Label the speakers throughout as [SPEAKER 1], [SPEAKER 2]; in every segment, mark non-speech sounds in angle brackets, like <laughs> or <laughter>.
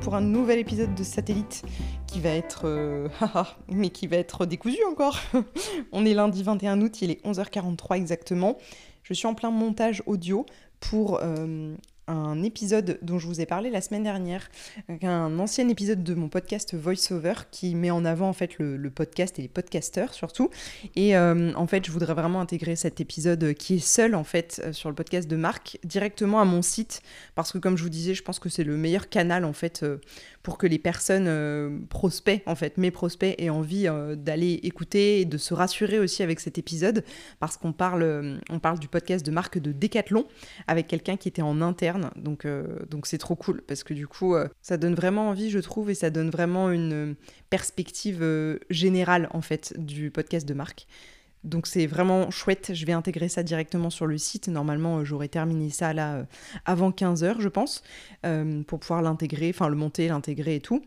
[SPEAKER 1] pour un nouvel épisode de Satellite qui va être... euh, <laughs> mais qui va être décousu encore. <laughs> On est lundi 21 août, il est 11h43 exactement. Je suis en plein montage audio pour euh, un épisode dont je vous ai parlé la semaine dernière, un ancien épisode de mon podcast VoiceOver qui met en avant en fait le, podcast et les podcasteurs surtout. Et euh, en fait, je voudrais vraiment intégrer cet épisode qui est seul en fait euh, sur le podcast de Marc directement à mon site parce que comme je vous disais, je pense que c'est le meilleur canal en fait euh, pour que les personnes euh, prospects en fait, mes prospects aient envie euh, d'aller écouter et de se rassurer aussi avec cet épisode parce qu'on parle euh, on parle du podcast de Marc de Decathlon avec quelqu'un qui était en interne donc donc c'est trop cool parce que du coup ça donne vraiment envie je trouve et ça donne vraiment une perspective générale en fait du podcast de Marc. Donc c'est vraiment chouette, je vais intégrer ça directement sur le site. Normalement, euh, j'aurais terminé ça là euh, avant 15h, je pense, euh, pour pouvoir l'intégrer, enfin le monter, l'intégrer et tout.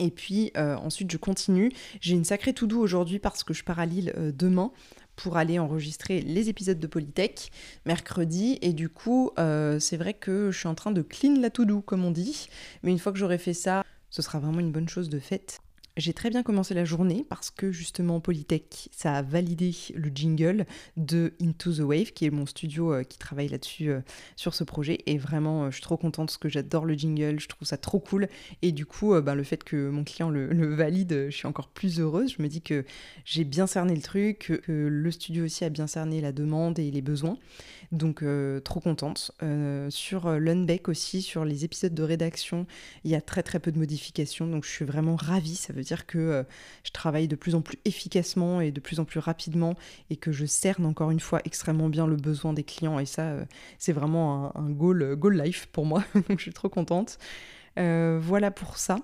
[SPEAKER 1] Et puis ensuite, je continue. J'ai une sacrée to do aujourd'hui parce que je pars à Lille demain pour aller enregistrer les épisodes de Polytech mercredi. Et du coup, c'est vrai que je suis en train de clean la to do, comme on dit. Mais une fois que j'aurai fait ça, ce sera vraiment une bonne chose de faite. J'ai très bien commencé la journée parce que justement Polytech, ça a validé le jingle de Into the Wave, qui est mon studio euh, qui travaille là-dessus euh, sur ce projet. Et vraiment, euh, je suis trop contente parce que j'adore le jingle, je trouve ça trop cool. Et du coup, ben, le fait que mon client le, valide, je suis encore plus heureuse. Je me dis que j'ai bien cerné le truc, que le studio aussi a bien cerné la demande et les besoins. Donc, euh, trop contente. Euh, sur euh, l'unback aussi, sur les épisodes de rédaction, il y a très très peu de modifications. Donc, je suis vraiment ravie. Ça veut dire que je travaille de plus en plus efficacement et de plus en plus rapidement et que je cerne encore une fois extrêmement bien le besoin des clients. Et ça, c'est vraiment un, goal, life pour moi. <laughs> Donc, je suis trop contente. Voilà pour ça.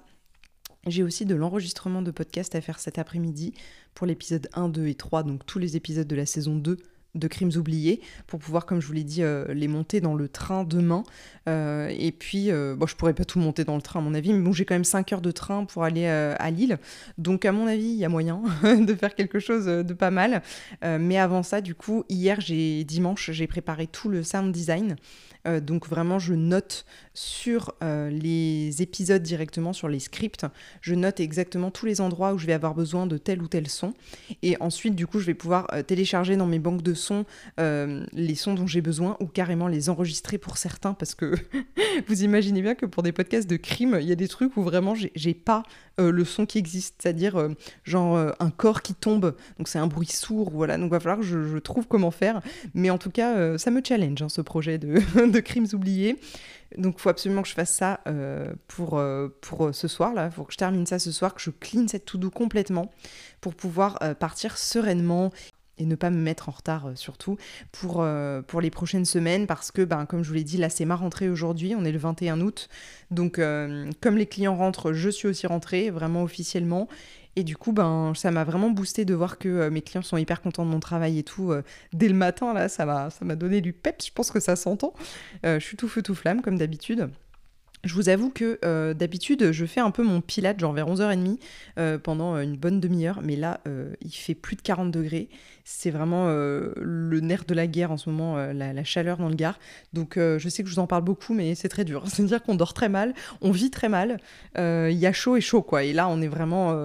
[SPEAKER 1] J'ai aussi de l'enregistrement de podcast à faire cet après-midi pour l'épisode 1, 2 et 3, donc tous les épisodes de la saison 2 de Crimes oubliés, pour pouvoir, comme je vous l'ai dit, euh, les monter dans le train demain. Euh, et puis, euh, bon, je pourrais pas tout monter dans le train à mon avis, mais bon, j'ai quand même 5 heures de train pour aller à Lille. Donc, à mon avis, il y a moyen <laughs> de faire quelque chose de pas mal. Mais avant ça, du coup, hier, j'ai dimanche, j'ai préparé tout le sound design. Euh, donc vraiment, je note sur euh, les épisodes directement, sur les scripts, je note exactement tous les endroits où je vais avoir besoin de tel ou tel son. Et ensuite, du coup, je vais pouvoir euh, télécharger dans mes banques de sons les sons dont j'ai besoin ou carrément les enregistrer pour certains parce que <laughs> vous imaginez bien que pour des podcasts de crime, il y a des trucs où vraiment j'ai- pas le son qui existe, c'est-à-dire genre un corps qui tombe, donc c'est un bruit sourd, voilà. Donc va falloir que je, trouve comment faire. Mais en tout cas, ça me challenge hein, ce projet de, <laughs> de crimes oubliés. Donc il faut absolument que je fasse ça euh, pour, euh, pour euh, ce soir là. Il faut que je termine ça ce soir, que je clean cette to-do complètement pour pouvoir partir sereinement et ne pas me mettre en retard surtout pour, pour les prochaines semaines parce que ben, comme je vous l'ai dit là c'est ma rentrée aujourd'hui on est le 21 août donc comme les clients rentrent je suis aussi rentrée vraiment officiellement et du coup ben ça m'a vraiment boosté de voir que euh, mes clients sont hyper contents de mon travail et tout euh, dès le matin là ça m'a ça m'a donné du peps je pense que ça s'entend Euh, je suis tout feu tout flamme comme d'habitude je vous avoue que d'habitude, je fais un peu mon pilate, genre vers 11h30, euh, pendant une bonne demi-heure. Mais là, il fait plus de 40 degrés. C'est vraiment euh, le nerf de la guerre en ce moment, euh, la, la chaleur dans le Gard. Donc euh, je sais que je vous en parle beaucoup, mais c'est très dur. <laughs> C'est-à-dire qu'on dort très mal, on vit très mal. Il y a chaud et chaud, quoi. Et là, on est vraiment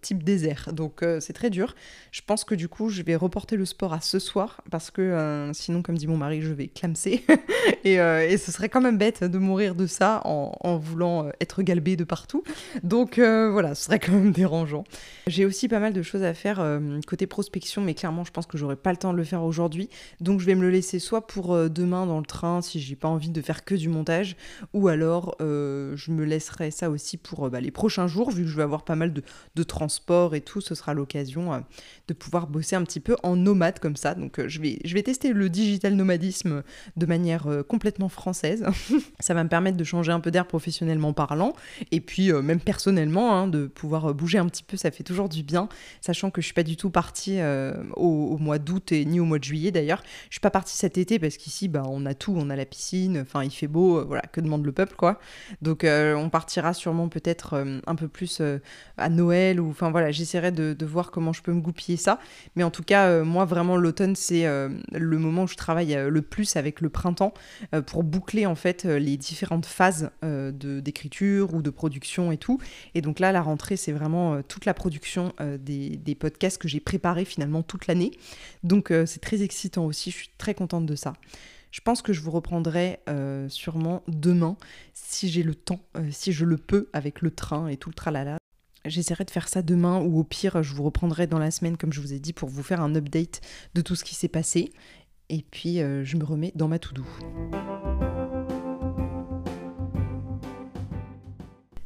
[SPEAKER 1] type désert. Donc c'est très dur. Je pense que du coup, je vais reporter le sport à ce soir, parce que sinon, comme dit mon mari, je vais clamser. <laughs> et, et ce serait quand même bête de mourir de ça en, en voulant être galbé de partout. Donc voilà, ce serait quand même dérangeant. J'ai aussi pas mal de choses à faire côté prospection, mais clairement, je pense que j'aurai pas le temps de le faire aujourd'hui. Donc je vais me le laisser soit pour euh, demain dans le train si j'ai pas envie de faire que du montage, ou alors euh, je me laisserai ça aussi pour euh, bah, les prochains jours, vu que je vais avoir pas mal de, de transport et tout, ce sera l'occasion de pouvoir bosser un petit peu en nomade comme ça. Donc je, vais, je vais tester le digital nomadisme de manière complètement française. <laughs> ça va me permettre de changer un peu d'air professionnellement parlant, et puis même personnellement, hein, de pouvoir bouger un petit peu, ça fait toujours du bien, sachant que je suis pas du tout partie euh, au, mois d'août et ni au mois de juillet d'ailleurs. Je suis pas partie cet été parce qu'ici, bah, on a tout, on a la piscine, enfin il fait beau, euh, voilà, que demande le peuple quoi. Donc euh, on partira sûrement peut-être euh, un peu plus à Noël ou enfin voilà, j'essaierai de, de voir comment je peux me goupiller ça. Mais en tout cas, moi vraiment l'automne c'est le moment où je travaille le plus avec le printemps pour boucler en fait les différentes phases d'écriture ou de production et tout. Et donc là, la rentrée, c'est vraiment toute la production des, des, podcasts que j'ai préparés finalement toute l'année. Donc c'est très excitant aussi, je suis très contente de ça. Je pense que je vous reprendrai sûrement demain, si j'ai le temps, si je le peux, avec le train et tout le tralala. J'essaierai de faire ça demain ou au pire, je vous reprendrai dans la semaine, comme je vous ai dit, pour vous faire un update de tout ce qui s'est passé. Et puis, euh, je me remets dans ma to-do.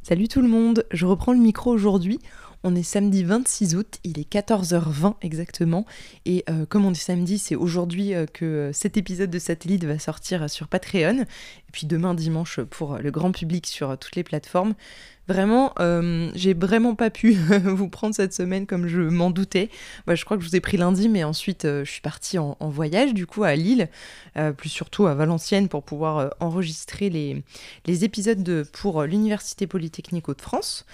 [SPEAKER 1] Salut tout le monde, je reprends le micro aujourd'hui. On est samedi 26 août, il est 14h20 exactement. Et euh, comme on dit samedi, c'est aujourd'hui euh, que cet épisode de Satellite va sortir sur Patreon. Et puis demain dimanche pour le grand public sur toutes les plateformes. Vraiment, euh, j'ai vraiment pas pu <laughs> vous prendre cette semaine comme je m'en doutais. Bah, je crois que je vous ai pris lundi, mais ensuite euh, je suis partie en, voyage du coup à Lille, euh, plus surtout à Valenciennes pour pouvoir enregistrer les, épisodes de, pour l'Université Polytechnique Hauts-de-France.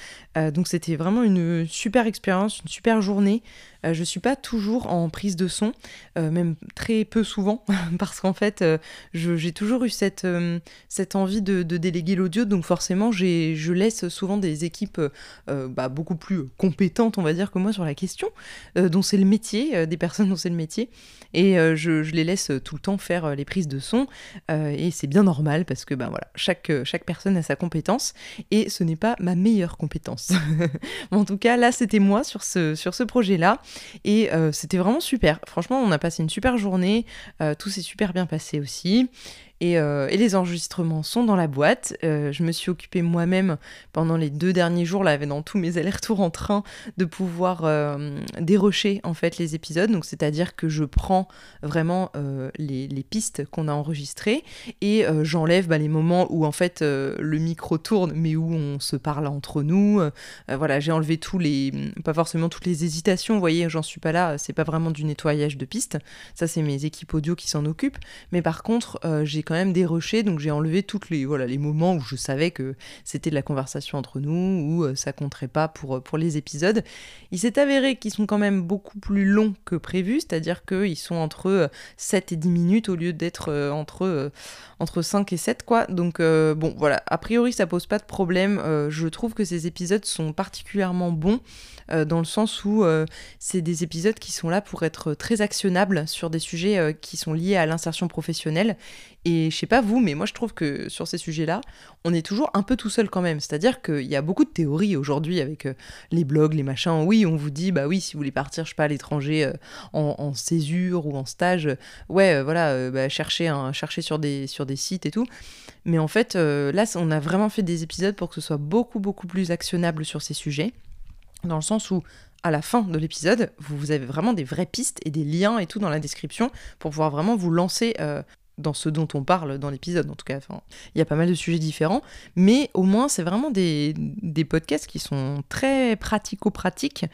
[SPEAKER 1] donc c'était vraiment une super expérience, une super journée. Je je suis pas toujours en prise de son, même très peu souvent, <laughs> parce qu'en fait j'ai toujours eu cette, cette envie de, de déléguer l'audio, donc forcément je laisse souvent des équipes euh, bah, beaucoup plus compétentes, on va dire, que moi sur la question, euh, dont c'est le métier, euh, des personnes dont c'est le métier. Et je, les laisse tout le temps faire les prises de son. et c'est bien normal parce que ben, voilà, chaque, chaque personne a sa compétence. Et ce n'est pas ma meilleure compétence. <laughs> en tout cas, là, c'était moi sur ce, sur ce projet-là. Et c'était vraiment super. Franchement, on a passé une super journée. tout s'est super bien passé aussi. Euh, et, les enregistrements sont dans la boîte. Euh, je me suis occupée moi-même pendant les deux derniers jours, là, dans tous mes allers-retours en train, de pouvoir euh, dérocher en fait les épisodes. Donc c'est-à-dire que je prends vraiment les, pistes qu'on a enregistrées et j'enlève bah, les moments où en fait le micro tourne, mais où on se parle entre nous. voilà, j'ai enlevé tous les, pas forcément toutes les hésitations. Vous voyez, j'en suis pas là. C'est pas vraiment du nettoyage de pistes. Ça, c'est mes équipes audio qui s'en occupent. Mais par contre, j'ai quand même déroché, donc j'ai enlevé toutes les, voilà, les moments où je savais que c'était de la conversation entre nous, ou euh, ça compterait pas pour, euh, pour les épisodes. Il s'est avéré qu'ils sont quand même beaucoup plus longs que prévu, c'est-à-dire qu'ils sont entre 7 euh, et 10 minutes au lieu d'être entre, entre 5 et 7, quoi. Donc bon, voilà, a priori ça pose pas de problème. je trouve que ces épisodes sont particulièrement bons. dans le sens où c'est des épisodes qui sont là pour être très actionnables sur des sujets qui sont liés à l'insertion professionnelle et je sais pas vous, mais moi je trouve que sur ces sujets-là, on est toujours un peu tout seul quand même. C'est-à-dire qu'il y a beaucoup de théories aujourd'hui avec euh, les blogs, les machins. Oui, on vous dit, bah oui, si vous voulez partir, je sais pas, à l'étranger euh, en, césure ou en stage, euh, ouais, voilà, bah, des, sur des sites et tout. Mais en fait, là, on a vraiment fait des épisodes pour que ce soit beaucoup, beaucoup plus actionnable sur ces sujets. Dans le sens où à la fin de l'épisode, vous avez vraiment des vraies pistes et des liens et tout dans la description pour pouvoir vraiment vous lancer dans ce dont on parle dans l'épisode, en tout cas. Il y a pas mal de sujets différents, mais au moins, c'est vraiment des, des, podcasts qui sont très pratico-pratiques,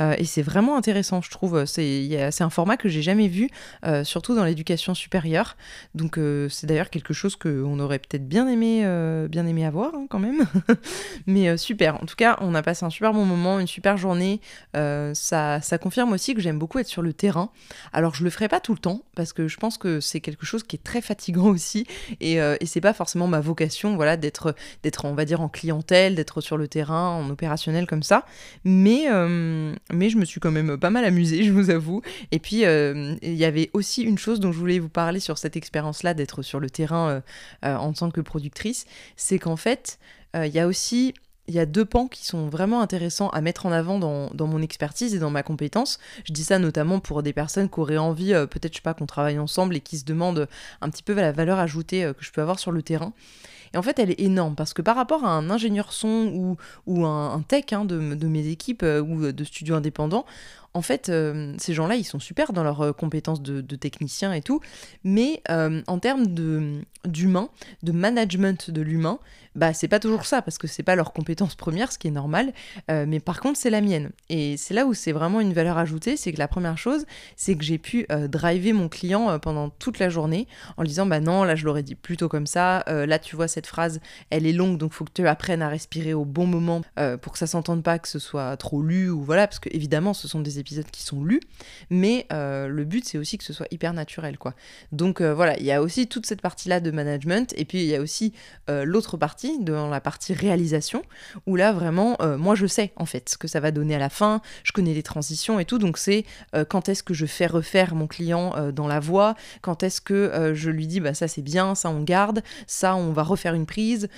[SPEAKER 1] euh, et c'est vraiment intéressant, je trouve. C'est un format que j'ai jamais vu, euh, surtout dans l'éducation supérieure. Donc, euh, c'est d'ailleurs quelque chose qu'on aurait peut-être bien aimé, bien aimé avoir, hein, quand même. <laughs> mais super. En tout cas, on a passé un super bon moment, une super journée. ça, ça confirme aussi que j'aime beaucoup être sur le terrain. Alors, je le ferai pas tout le temps, parce que je pense que c'est quelque chose qui est très fatigant aussi. Et, euh, et c'est pas forcément ma vocation voilà d'être d'être on va dire en clientèle d'être sur le terrain en opérationnel comme ça. Mais euh, mais je me suis quand même pas mal amusée <laughs> je vous avoue. Et puis euh, il y avait aussi une chose dont je voulais vous parler sur cette expérience là d'être sur le terrain en tant que productrice. C'est qu'en fait il y a aussi il y a deux pans qui sont vraiment intéressants à mettre en avant dans, mon expertise et dans ma compétence. Je dis ça notamment pour des personnes qui auraient envie, euh, peut-être, je sais pas, qu'on travaille ensemble et qui se demandent un petit peu la valeur ajoutée euh, que je peux avoir sur le terrain. Et en fait, elle est énorme parce que par rapport à un ingénieur son ou, un, tech hein, de, mes équipes euh, ou de studios indépendants, en fait, ces gens-là, ils sont super dans leurs compétences de, de technicien et tout, mais en termes d'humain, de, management de l'humain, bah c'est pas toujours ça parce que c'est pas leur compétence première, ce qui est normal. Euh, mais par contre, c'est la mienne. Et c'est là où c'est vraiment une valeur ajoutée, c'est que la première chose, c'est que j'ai pu euh, driver mon client euh, pendant toute la journée en lui disant bah non, là je l'aurais dit plutôt comme ça. là tu vois cette phrase, elle est longue, donc faut que tu apprennes à respirer au bon moment pour que ça s'entende pas, que ce soit trop lu ou voilà, parce que évidemment ce sont des épisodes qui sont lus, mais le but c'est aussi que ce soit hyper naturel quoi. Donc voilà, il y a aussi toute cette partie-là de management, et puis il y a aussi l'autre partie, dans la partie réalisation, où là vraiment, moi je sais en fait ce que ça va donner à la fin, je connais les transitions et tout, donc c'est quand est-ce que je fais refaire mon client dans la voix, quand est-ce que je lui dis bah ça c'est bien, ça on garde, ça on va refaire une prise,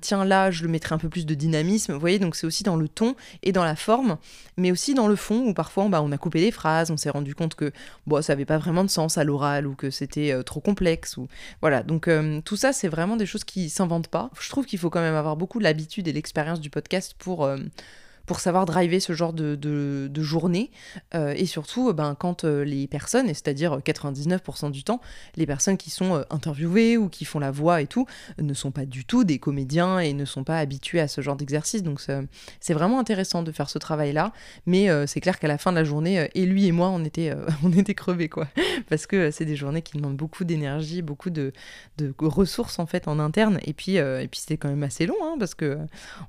[SPEAKER 1] tiens là je le mettrai un peu plus de dynamisme, vous voyez, donc c'est aussi dans le ton et dans la forme, mais aussi dans le fond où parfois bah, on a coupé des phrases, on s'est rendu compte que bon, ça n'avait pas vraiment de sens à l'oral ou que c'était euh, trop complexe. ou Voilà, donc euh, tout ça, c'est vraiment des choses qui s'inventent pas. Je trouve qu'il faut quand même avoir beaucoup l'habitude et l'expérience du podcast pour... Euh, pour savoir driver ce genre de, de, journée. Euh, et surtout, ben, quand euh, les personnes, c'est-à-dire 99% du temps, les personnes qui sont euh, interviewées ou qui font la voix et tout, ne sont pas du tout des comédiens et ne sont pas habitués à ce genre d'exercice. Donc c'est vraiment intéressant de faire ce travail-là. Mais c'est clair qu'à la fin de la journée, et lui et moi, on était, <laughs> on était crevés, quoi. Parce que c'est des journées qui demandent beaucoup d'énergie, beaucoup de, de, ressources, en fait, en interne. Et puis, et puis c'était quand même assez long, hein, parce que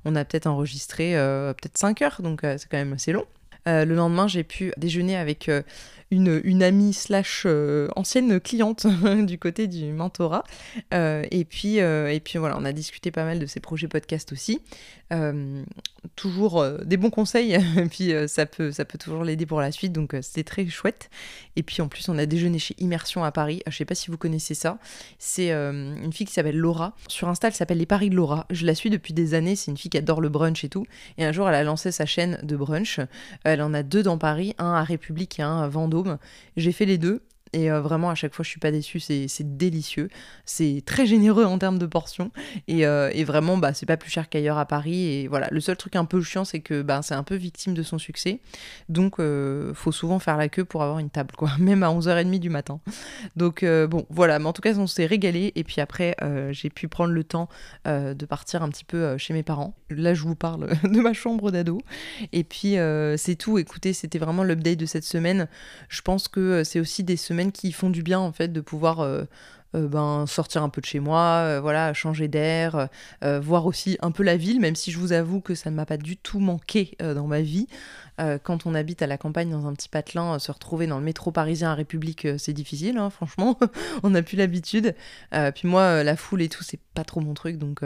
[SPEAKER 1] on a peut-être enregistré peut-être 5 heures, donc euh, c'est quand même assez long. Euh, le lendemain, j'ai pu déjeuner avec euh, une, une, amie slash ancienne cliente <laughs> du côté du mentorat. et, puis, et puis voilà, on a discuté pas mal de ses projets podcast aussi. toujours des bons conseils, <laughs> et puis ça, peut, ça peut toujours l'aider pour la suite, donc c'était très chouette. Et puis en plus, on a déjeuné chez Immersion à Paris. Je sais pas si vous connaissez ça. C'est une fille qui s'appelle Laura. Sur Insta, elle s'appelle Les Paris de Laura. Je la suis depuis des années. C'est une fille qui adore le brunch et tout. Et un jour, elle a lancé sa chaîne de brunch. Elle en a deux dans Paris, un à République et un à Vendôme. J'ai fait les deux. Et euh, vraiment, à chaque fois, je suis pas déçue, c'est délicieux. C'est très généreux en termes de portions. Et, euh, et vraiment, bah, c'est pas plus cher qu'ailleurs à Paris. Et voilà, le seul truc un peu chiant, c'est que bah, c'est un peu victime de son succès. Donc, euh, faut souvent faire la queue pour avoir une table, quoi. <laughs> Même à 11h30 du matin. Donc, bon, voilà. Mais en tout cas, on s'est régalé. Et puis après, j'ai pu prendre le temps de partir un petit peu chez mes parents. Là, je vous parle <laughs> de ma chambre d'ado. Et puis, c'est tout. Écoutez, c'était vraiment l'update de cette semaine. Je pense que c'est aussi des semaines qui font du bien en fait de pouvoir euh, euh, ben, sortir un peu de chez moi, euh, voilà, changer d'air, voir aussi un peu la ville, même si je vous avoue que ça ne m'a pas du tout manqué dans ma vie. quand on habite à la campagne dans un petit patelin, se retrouver dans le métro parisien à République, c'est difficile, hein, franchement, <laughs> on n'a plus l'habitude. puis moi, la foule et tout, c'est pas trop mon truc, donc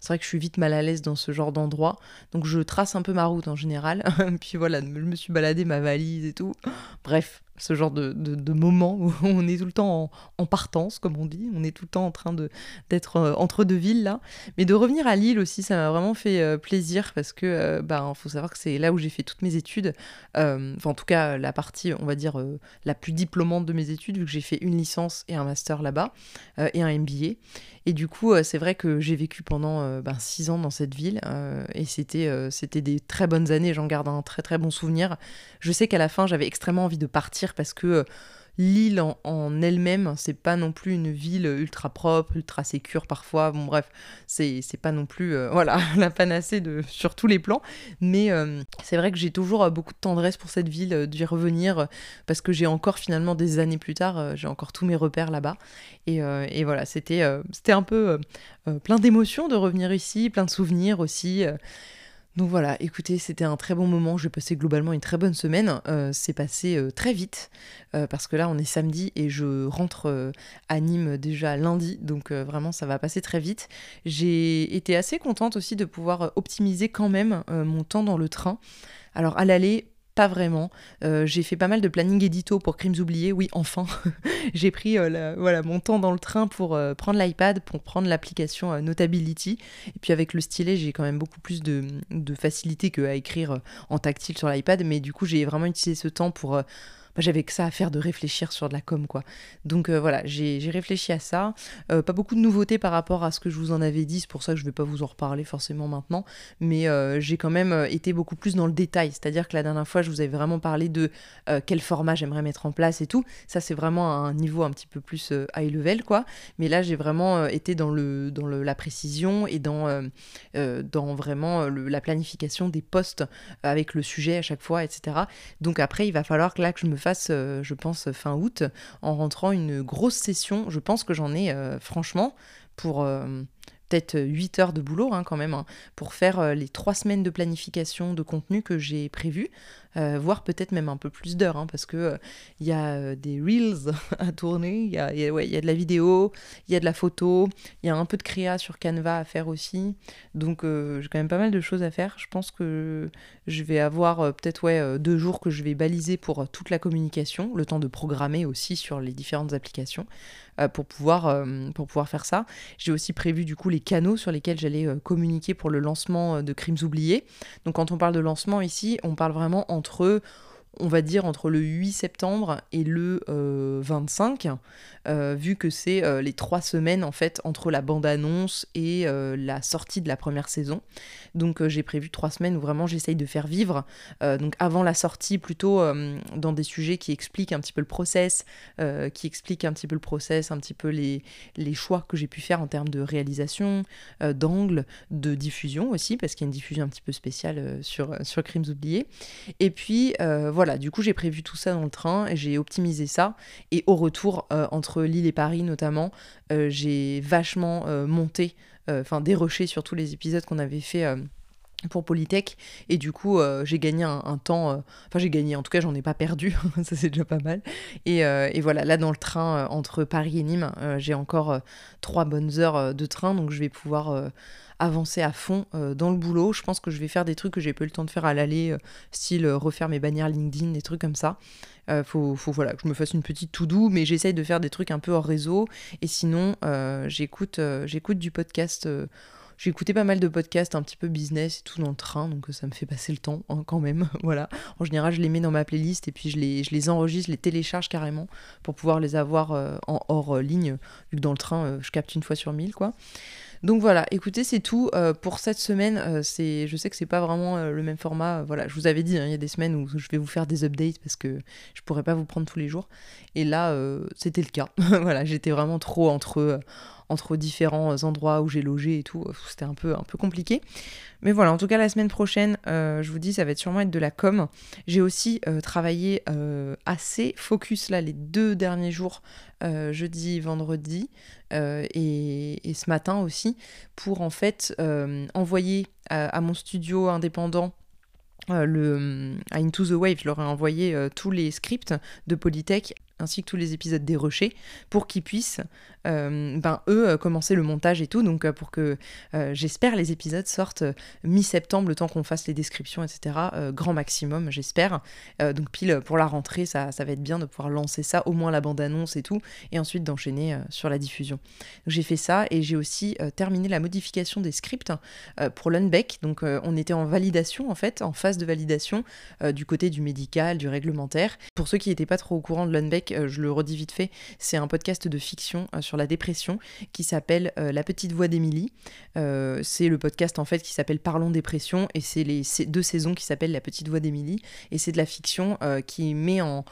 [SPEAKER 1] c'est vrai que je suis vite mal à l'aise dans ce genre d'endroit. Donc je trace un peu ma route en général. <laughs> puis voilà, je me suis baladé ma valise et tout. Bref, ce genre de, de, moment où <laughs> on est tout le temps en, partance, comme on dit. On est tout le temps en train d'être euh, entre deux villes, là. Mais de revenir à Lille aussi, ça m'a vraiment fait euh, plaisir parce que, euh, ben, faut savoir que c'est là où j'ai fait toutes mes études. Enfin, en tout cas, la partie, on va dire, la plus diplômante de mes études, vu que j'ai fait une licence et un master là-bas, et un MBA. Et du coup, c'est vrai que j'ai vécu pendant ben, six ans dans cette ville et c'était c'était des très bonnes années. J'en garde un très très bon souvenir. Je sais qu'à la fin, j'avais extrêmement envie de partir parce que euh, l'île en, elle-même, c'est pas non plus une ville ultra propre, ultra sécure parfois. Bon, bref, c'est pas non plus euh, <laughs> voilà, la panacée de, sur tous les plans. Mais euh, c'est vrai que j'ai toujours beaucoup de tendresse pour cette ville, d'y revenir, parce que j'ai encore finalement des années plus tard, j'ai encore tous mes repères là-bas. Et, et, voilà, c'était c'était un peu plein d'émotions de revenir ici, plein de souvenirs aussi. Donc voilà, écoutez, c'était un très bon moment. J'ai passé globalement une très bonne semaine. Euh, c'est passé euh, très vite euh, parce que là, on est samedi et je rentre à Nîmes déjà lundi. Donc vraiment, ça va passer très vite. J'ai été assez contente aussi de pouvoir optimiser quand même mon temps dans le train. Alors à l'aller, pas vraiment. Euh, j'ai fait pas mal de planning édito pour Crimes oubliés. Oui, enfin, <laughs> j'ai pris euh, voilà, mon temps dans le train pour euh, prendre l'iPad, pour prendre l'application Notability. Et puis avec le stylet, j'ai quand même beaucoup plus de, de facilité qu'à écrire en tactile sur l'iPad. Mais du coup, j'ai vraiment utilisé ce temps pour j'avais que ça à faire de réfléchir sur de la com, quoi. Donc euh, voilà, j'ai réfléchi à ça. Euh, pas beaucoup de nouveautés par rapport à ce que je vous en avais dit, c'est pour ça que je vais pas vous en reparler forcément maintenant, mais euh, j'ai quand même été beaucoup plus dans le détail, c'est-à-dire que la dernière fois, je vous avais vraiment parlé de quel format j'aimerais mettre en place et tout. Ça, c'est vraiment un niveau un petit peu plus high level, quoi. Mais là, j'ai vraiment été dans, le, dans le, la précision et dans, dans vraiment la planification des postes avec le sujet à chaque fois, etc. Donc après, il va falloir que là, que je me fasse, euh, je pense, fin août, en rentrant une grosse session. Je pense que j'en ai, euh, franchement, pour euh, peut-être 8 heures de boulot hein, quand même, hein, pour faire les 3 semaines de planification de contenu que j'ai prévu. Euh, voire peut-être même un peu plus d'heures, hein, parce que il y a des reels <laughs> à tourner, il y a, de la vidéo, il y a de la photo, il y a un peu de créa sur Canva à faire aussi. Donc j'ai quand même pas mal de choses à faire. Je pense que je vais avoir peut-être deux jours que je vais baliser pour toute la communication, le temps de programmer aussi sur les différentes applications. Euh, pour, pouvoir, euh, pour pouvoir faire ça. J'ai aussi prévu du coup les canaux sur lesquels j'allais euh, communiquer pour le lancement de Crimes oubliés. Donc quand on parle de lancement ici, on parle vraiment entre on va dire entre le 8 septembre et le 25, euh, euh, vu que c'est euh, les trois semaines en fait entre la bande-annonce et la sortie de la première saison. Donc j'ai prévu trois semaines où vraiment j'essaye de faire vivre, donc avant la sortie plutôt dans des sujets qui expliquent un petit peu le process, qui expliquent un petit peu le process, un petit peu les, choix que j'ai pu faire en termes de réalisation, d'angle, de diffusion aussi, parce qu'il y a une diffusion un petit peu spéciale sur, sur Crimes oubliés. Et puis voilà, du coup j'ai prévu tout ça dans le train et j'ai optimisé ça. Et au retour, euh, entre Lille et Paris notamment, euh, j'ai vachement euh, monté, enfin déroché sur tous les épisodes qu'on avait fait pour Polytech et du coup j'ai gagné un, temps enfin j'ai gagné en tout cas j'en ai pas perdu <laughs> ça c'est déjà pas mal et, et, voilà là dans le train entre Paris et Nîmes j'ai encore trois bonnes heures de train donc je vais pouvoir avancer à fond euh, dans le boulot. Je pense que je vais faire des trucs que j'ai pas eu le temps de faire à l'aller, euh, style euh, refaire mes bannières LinkedIn, des trucs comme ça. faut, faut voilà, que je me fasse une petite tout doux, mais j'essaye de faire des trucs un peu hors réseau. Et sinon, j'écoute, j'écoute du podcast. J'ai écouté pas mal de podcasts un petit peu business et tout dans le train, donc ça me fait passer le temps hein, quand même. <laughs> voilà. En général, je les mets dans ma playlist et puis je les, enregistre, je les télécharge carrément pour pouvoir les avoir en hors ligne, vu que dans le train, je capte une fois sur mille, quoi. Donc voilà, écoutez, c'est tout euh, pour cette semaine. Euh, je sais que c'est pas vraiment euh, le même format. voilà, je vous avais dit, hein, il y a des semaines où je vais vous faire des updates parce que je pourrais pas vous prendre tous les jours. Et là, c'était le cas. <laughs> voilà, j'étais vraiment trop entre entre différents endroits où j'ai logé et tout. C'était un peu, un peu compliqué. Mais voilà, en tout cas, la semaine prochaine, je vous dis, ça va sûrement être de la com. J'ai aussi travaillé assez focus là les deux derniers jours, jeudi, vendredi, et, ce matin aussi, pour en fait envoyer à, mon studio indépendant le, à Into the Wave, je leur ai envoyé tous les scripts de Polytech ainsi que tous les épisodes des Rochers, pour qu'ils puissent, euh, ben, eux, euh, commencer le montage et tout. Donc, euh, pour que, j'espère, les épisodes sortent mi-septembre, le temps qu'on fasse les descriptions, etc. grand maximum, j'espère. donc, pile pour la rentrée, ça, ça va être bien de pouvoir lancer ça, au moins la bande-annonce et tout, et ensuite d'enchaîner sur la diffusion. J'ai fait ça et j'ai aussi terminé la modification des scripts pour l'unbeck. Donc, on était en validation, en fait, en phase de validation du côté du médical, du réglementaire. Pour ceux qui n'étaient pas trop au courant de l'unbeck, euh, je le redis vite fait, c'est un podcast de fiction euh, sur la dépression qui s'appelle euh, La petite voix d'Émilie. c'est le podcast en fait qui s'appelle Parlons dépression et c'est les deux saisons qui s'appellent La petite voix d'Émilie et c'est de la fiction qui met en,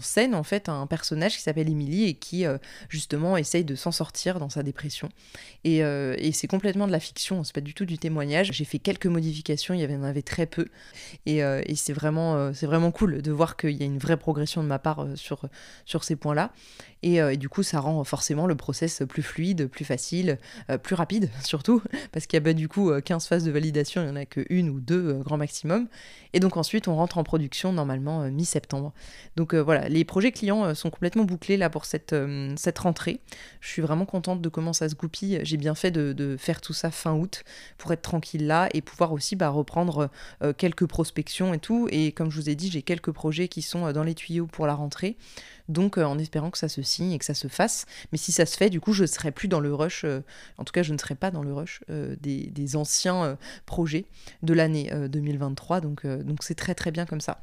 [SPEAKER 1] scène en fait un personnage qui s'appelle Émilie et qui justement essaye de s'en sortir dans sa dépression. Et, c'est complètement de la fiction, c'est pas du tout du témoignage. J'ai fait quelques modifications, il y en avait très peu et, et c'est vraiment, c'est vraiment cool de voir qu'il y a une vraie progression de ma part sur, sur ces points-là. Euh, et, du coup, ça rend forcément le process plus fluide, plus facile, euh, plus rapide <laughs> surtout, parce qu'il y a bah, du coup 15 euh, phases de validation, il n'y en a qu'une ou deux grand maximum. Et donc ensuite, on rentre en production normalement mi-septembre. Donc voilà, les projets clients sont complètement bouclés là pour cette, cette rentrée. Je suis vraiment contente de comment ça se goupille. J'ai bien fait de, faire tout ça fin août pour être tranquille là et pouvoir aussi bah, reprendre quelques prospections et tout. Et comme je vous ai dit, j'ai quelques projets qui sont dans les tuyaux pour la rentrée. Donc en espérant que ça se et que ça se fasse. Mais si ça se fait, du coup, je ne serai plus dans le rush, euh, en tout cas, je ne serai pas dans le rush euh, des, anciens euh, projets de l'année 2023. Donc donc c'est très très bien comme ça.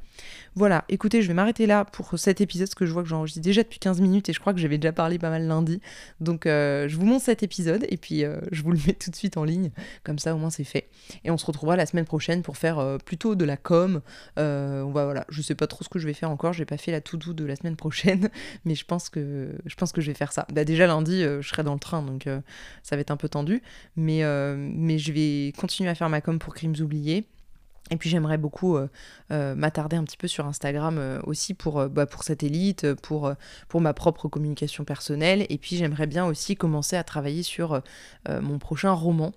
[SPEAKER 1] Voilà, écoutez, je vais m'arrêter là pour cet épisode, parce que je vois que j'enregistre déjà depuis 15 minutes et je crois que j'avais déjà parlé pas mal lundi. Donc je vous montre cet épisode et puis je vous le mets tout de suite en ligne. Comme ça, au moins, c'est fait. Et on se retrouvera la semaine prochaine pour faire plutôt de la com. on va, voilà, je sais pas trop ce que je vais faire encore, j'ai pas fait la to-do de la semaine prochaine, <laughs> mais je pense que je pense que je vais faire ça. Bah, déjà lundi, euh, je serai dans le train, donc euh, ça va être un peu tendu. Mais, euh, mais je vais continuer à faire ma com pour Crimes oubliés. Et puis j'aimerais beaucoup m'attarder un petit peu sur Instagram aussi pour, bah, pour Satellite, pour, pour ma propre communication personnelle. Et puis j'aimerais bien aussi commencer à travailler sur mon prochain roman.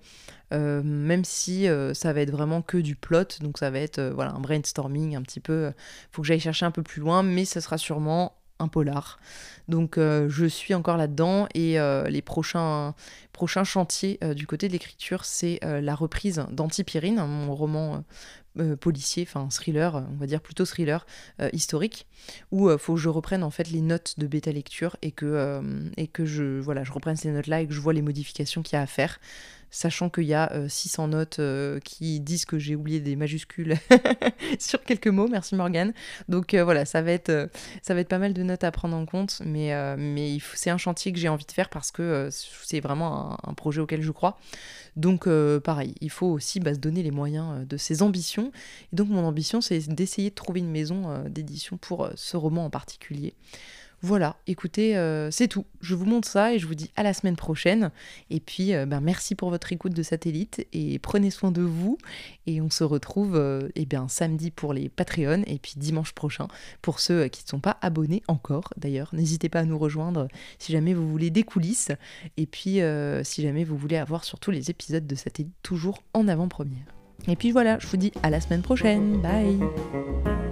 [SPEAKER 1] même si ça va être vraiment que du plot, donc ça va être voilà, un brainstorming un petit peu. faut que j'aille chercher un peu plus loin, mais ce sera sûrement polar. Donc je suis encore là-dedans et les prochains, prochains chantiers du côté de l'écriture, c'est la reprise d'Antipyrine, mon roman euh, policier, enfin thriller, on va dire plutôt thriller euh, historique, où il euh, faut que je reprenne en fait les notes de bêta lecture et que, et que je, voilà, je reprenne ces notes-là et que je vois les modifications qu'il y a à faire sachant qu'il y a 600 notes qui disent que j'ai oublié des majuscules <laughs> sur quelques mots, merci Morgane. Donc voilà, ça va, être, ça va être pas mal de notes à prendre en compte, mais, mais c'est un chantier que j'ai envie de faire parce que c'est vraiment un, projet auquel je crois. Donc pareil, il faut aussi bah, se donner les moyens de ses ambitions. Et donc mon ambition, c'est d'essayer de trouver une maison d'édition pour ce roman en particulier. Voilà, écoutez, euh, c'est tout. Je vous montre ça et je vous dis à la semaine prochaine. Et puis, euh, ben, merci pour votre écoute de satellite et prenez soin de vous. Et on se retrouve euh, eh bien, samedi pour les Patreons et puis dimanche prochain pour ceux qui ne sont pas abonnés encore. D'ailleurs, n'hésitez pas à nous rejoindre si jamais vous voulez des coulisses. Et puis, si jamais vous voulez avoir surtout les épisodes de satellite toujours en avant-première. Et puis voilà, je vous dis à la semaine prochaine. Bye